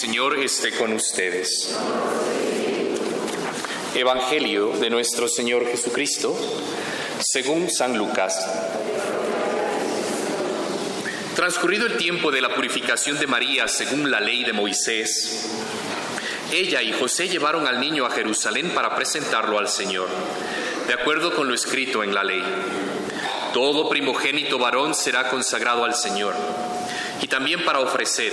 Señor esté con ustedes. Evangelio de nuestro Señor Jesucristo, según San Lucas. Transcurrido el tiempo de la purificación de María según la ley de Moisés, ella y José llevaron al niño a Jerusalén para presentarlo al Señor, de acuerdo con lo escrito en la ley. Todo primogénito varón será consagrado al Señor, y también para ofrecer,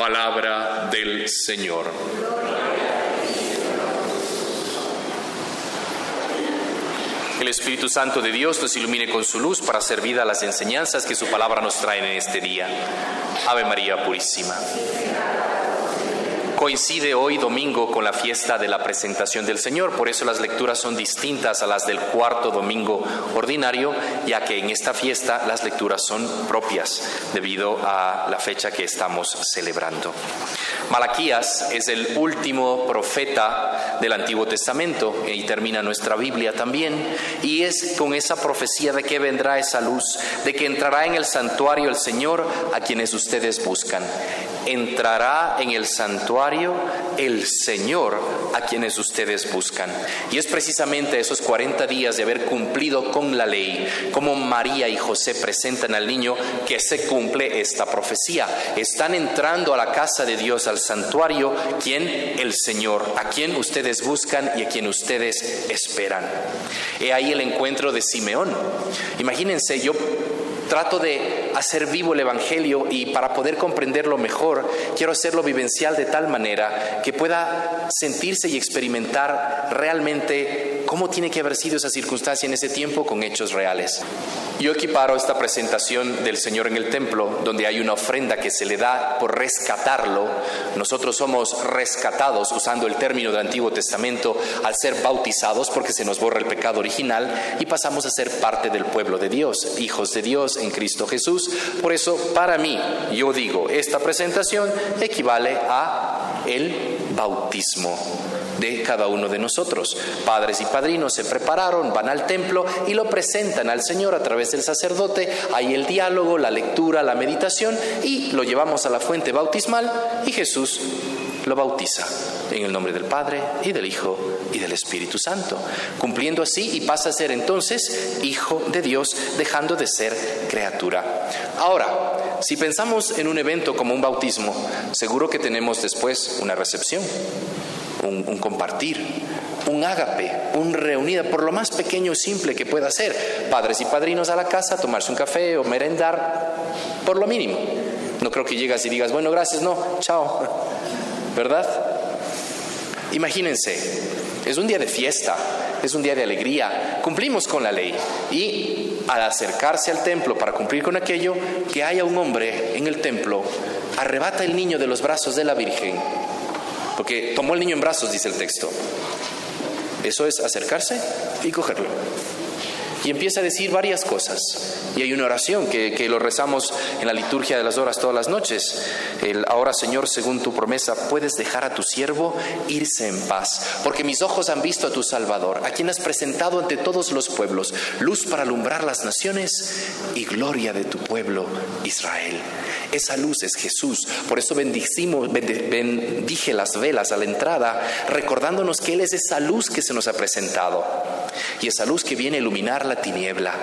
Palabra del Señor. El Espíritu Santo de Dios nos ilumine con su luz para hacer vida a las enseñanzas que su palabra nos trae en este día. Ave María Purísima. Coincide hoy domingo con la fiesta de la presentación del Señor, por eso las lecturas son distintas a las del cuarto domingo ordinario, ya que en esta fiesta las lecturas son propias debido a la fecha que estamos celebrando. Malaquías es el último profeta del Antiguo Testamento y termina nuestra Biblia también, y es con esa profecía de que vendrá esa luz, de que entrará en el santuario el Señor a quienes ustedes buscan. Entrará en el santuario el Señor a quienes ustedes buscan. Y es precisamente esos 40 días de haber cumplido con la ley, como María y José presentan al niño, que se cumple esta profecía. Están entrando a la casa de Dios, al santuario, quien el Señor, a quien ustedes buscan y a quien ustedes esperan. He ahí el encuentro de Simeón. Imagínense, yo trato de hacer vivo el Evangelio y para poder comprenderlo mejor, quiero hacerlo vivencial de tal manera que pueda sentirse y experimentar realmente cómo tiene que haber sido esa circunstancia en ese tiempo con hechos reales. Yo equiparo esta presentación del Señor en el templo, donde hay una ofrenda que se le da por rescatarlo. Nosotros somos rescatados, usando el término del Antiguo Testamento, al ser bautizados, porque se nos borra el pecado original y pasamos a ser parte del pueblo de Dios, hijos de Dios en Cristo Jesús. Por eso, para mí, yo digo, esta presentación equivale a el bautismo de cada uno de nosotros. Padres y padrinos se prepararon, van al templo y lo presentan al Señor a través del sacerdote. Hay el diálogo, la lectura, la meditación y lo llevamos a la fuente bautismal y Jesús lo bautiza en el nombre del Padre y del Hijo y del Espíritu Santo, cumpliendo así y pasa a ser entonces hijo de Dios, dejando de ser criatura. Ahora, si pensamos en un evento como un bautismo, seguro que tenemos después una recepción, un, compartir, un ágape, un reunida, por lo más pequeño y simple que pueda ser. Padres y padrinos a la casa, tomarse un café o merendar, por lo mínimo. No creo que llegas y digas, bueno, gracias, no, chao. ¿Verdad? Imagínense, es un día de fiesta, es un día de alegría, cumplimos con la ley y al acercarse al templo para cumplir con aquello, que haya un hombre en el templo, arrebata el niño de los brazos de la Virgen, porque tomó el niño en brazos, dice el texto. Eso es acercarse y cogerlo. Y empieza a decir varias cosas. Y hay una oración que, que lo rezamos en la liturgia de las horas todas las noches. Ahora, Señor, según tu promesa, puedes dejar a tu siervo irse en paz, porque mis ojos han visto a tu Salvador, a quien has presentado ante todos los pueblos, luz para alumbrar las naciones y gloria de tu pueblo Israel. Esa luz es Jesús. Por eso bendicimos, bendije las velas a la entrada, recordándonos que Él es esa luz que se nos ha presentado y esa luz que viene a iluminar la tiniebla.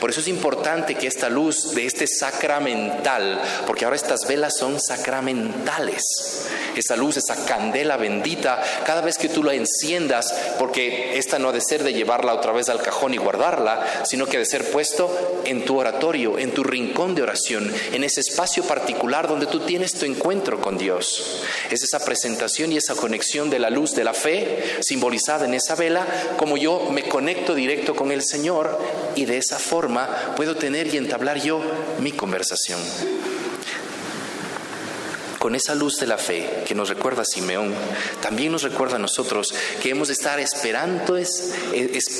Por eso es importante que esta luz de este sacramental, porque ahora estas velas son sacramentales, esa luz, esa candela bendita, cada vez que tú la enciendas, porque esta no ha de ser de llevarla otra vez al cajón y guardarla, sino que ha de ser puesto en tu oratorio, en tu rincón de oración, en ese espacio particular donde tú tienes tu encuentro con Dios. Es esa presentación y esa conexión de la luz de la fe simbolizada en esa vela, como yo me conecto directo con el Señor y de esa forma puedo tener y entablar yo mi conversación con esa luz de la fe que nos recuerda Simeón, también nos recuerda a nosotros que hemos de estar esperando es,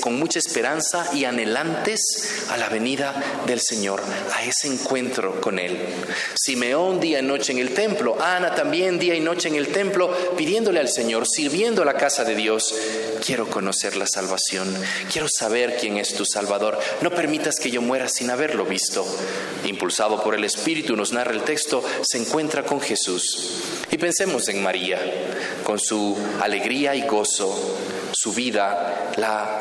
con mucha esperanza y anhelantes a la venida del Señor, a ese encuentro con Él. Simeón día y noche en el templo, Ana también día y noche en el templo, pidiéndole al Señor, sirviendo a la casa de Dios. Quiero conocer la salvación, quiero saber quién es tu Salvador. No permitas que yo muera sin haberlo visto. Impulsado por el Espíritu, nos narra el texto, se encuentra con Jesús y pensemos en María, con su alegría y gozo, su vida, la,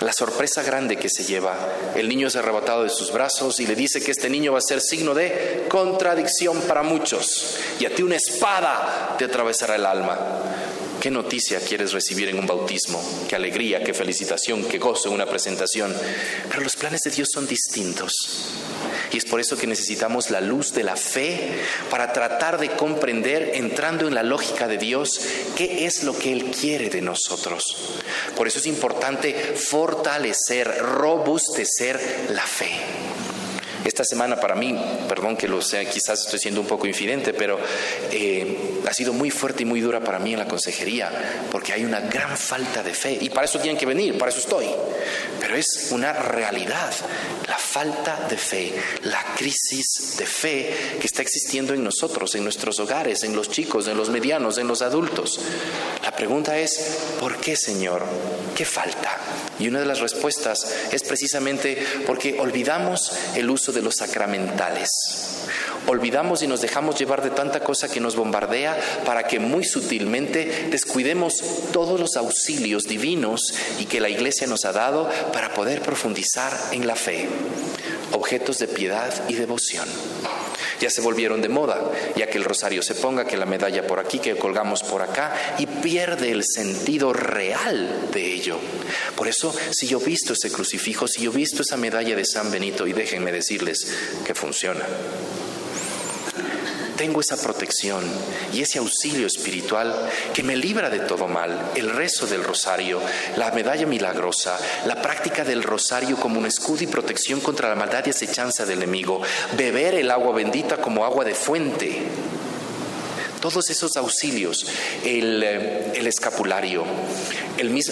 la sorpresa grande que se lleva. El niño es arrebatado de sus brazos y le dice que este niño va a ser signo de contradicción para muchos y a ti una espada te atravesará el alma. ¿Qué noticia quieres recibir en un bautismo? ¿Qué alegría, qué felicitación, qué gozo en una presentación? Pero los planes de Dios son distintos. Y es por eso que necesitamos la luz de la fe para tratar de comprender, entrando en la lógica de Dios, qué es lo que Él quiere de nosotros. Por eso es importante fortalecer, robustecer la fe. Esta semana para mí, perdón que lo sea, quizás estoy siendo un poco infidente, pero eh, ha sido muy fuerte y muy dura para mí en la consejería, porque hay una gran falta de fe. Y para eso tienen que venir, para eso estoy. Pero es una realidad, la falta de fe, la crisis de fe que está existiendo en nosotros, en nuestros hogares, en los chicos, en los medianos, en los adultos. La pregunta es, ¿por qué, Señor? ¿Qué falta? Y una de las respuestas es precisamente porque olvidamos el uso de los sacramentales. Olvidamos y nos dejamos llevar de tanta cosa que nos bombardea para que muy sutilmente descuidemos todos los auxilios divinos y que la Iglesia nos ha dado para poder profundizar en la fe, objetos de piedad y devoción ya se volvieron de moda, ya que el rosario se ponga, que la medalla por aquí, que colgamos por acá, y pierde el sentido real de ello. Por eso, si yo he visto ese crucifijo, si yo he visto esa medalla de San Benito, y déjenme decirles que funciona tengo esa protección y ese auxilio espiritual que me libra de todo mal, el rezo del rosario, la medalla milagrosa, la práctica del rosario como un escudo y protección contra la maldad y acechanza del enemigo, beber el agua bendita como agua de fuente. Todos esos auxilios, el, eh, el escapulario,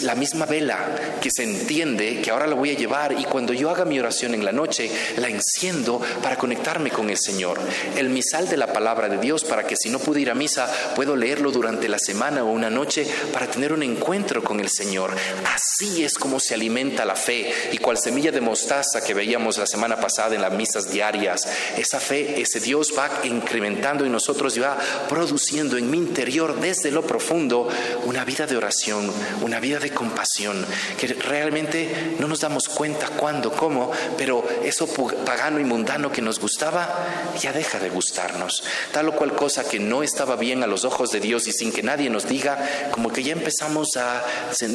la misma vela que se entiende que ahora la voy a llevar y cuando yo haga mi oración en la noche, la enciendo para conectarme con el Señor. El misal de la palabra de Dios para que si no pude ir a misa, puedo leerlo durante la semana o una noche para tener un encuentro con el Señor. Así es como se alimenta la fe y cual semilla de mostaza que veíamos la semana pasada en las misas diarias, esa fe, ese Dios va incrementando en nosotros y va produciendo en mi interior desde lo profundo una vida de oración, una vida de compasión, que realmente no nos damos cuenta cuándo, cómo, pero eso pagano y mundano que nos gustaba ya deja de gustarnos. Tal o cual cosa que no estaba bien a los ojos de Dios y sin que nadie nos diga, como que ya empezamos a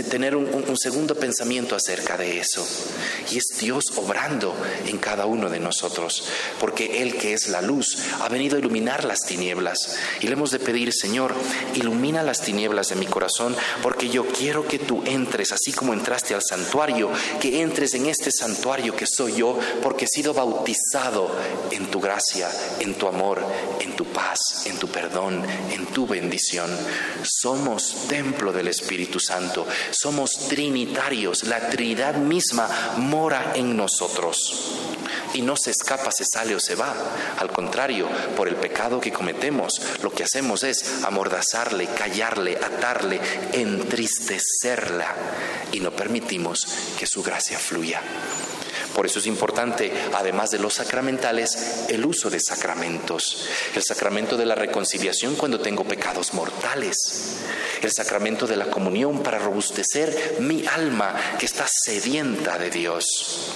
tener un, un segundo pensamiento acerca de eso. Y es Dios obrando en cada uno de nosotros, porque Él que es la luz ha venido a iluminar las tinieblas. Y le hemos de pedir, Señor, ilumina las tinieblas de mi corazón, porque yo quiero que tú entres, así como entraste al santuario, que entres en este santuario que soy yo, porque he sido bautizado en tu gracia, en tu amor, en tu paz, en tu perdón, en tu bendición. Somos templo del Espíritu Santo, somos trinitarios, la Trinidad misma mora en nosotros y no se escapa, se sale o se va. Al contrario, por el pecado que cometemos, lo que hacemos es amordazarle, callarle, atarle, entristecerla y no permitimos que su gracia fluya. Por eso es importante, además de los sacramentales, el uso de sacramentos. El sacramento de la reconciliación cuando tengo pecados mortales. El sacramento de la comunión para robustecer mi alma que está sedienta de Dios.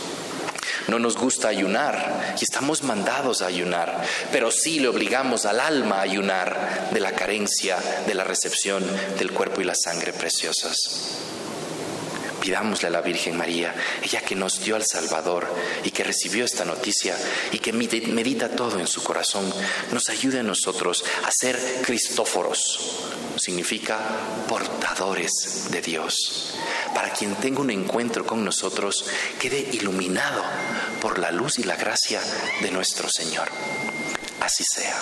No nos gusta ayunar y estamos mandados a ayunar, pero sí le obligamos al alma a ayunar de la carencia, de la recepción del cuerpo y la sangre preciosas. Pidámosle a la Virgen María, ella que nos dio al Salvador y que recibió esta noticia y que medita todo en su corazón, nos ayude a nosotros a ser cristóforos, significa portadores de Dios para quien tenga un encuentro con nosotros quede iluminado por la luz y la gracia de nuestro Señor. Así sea.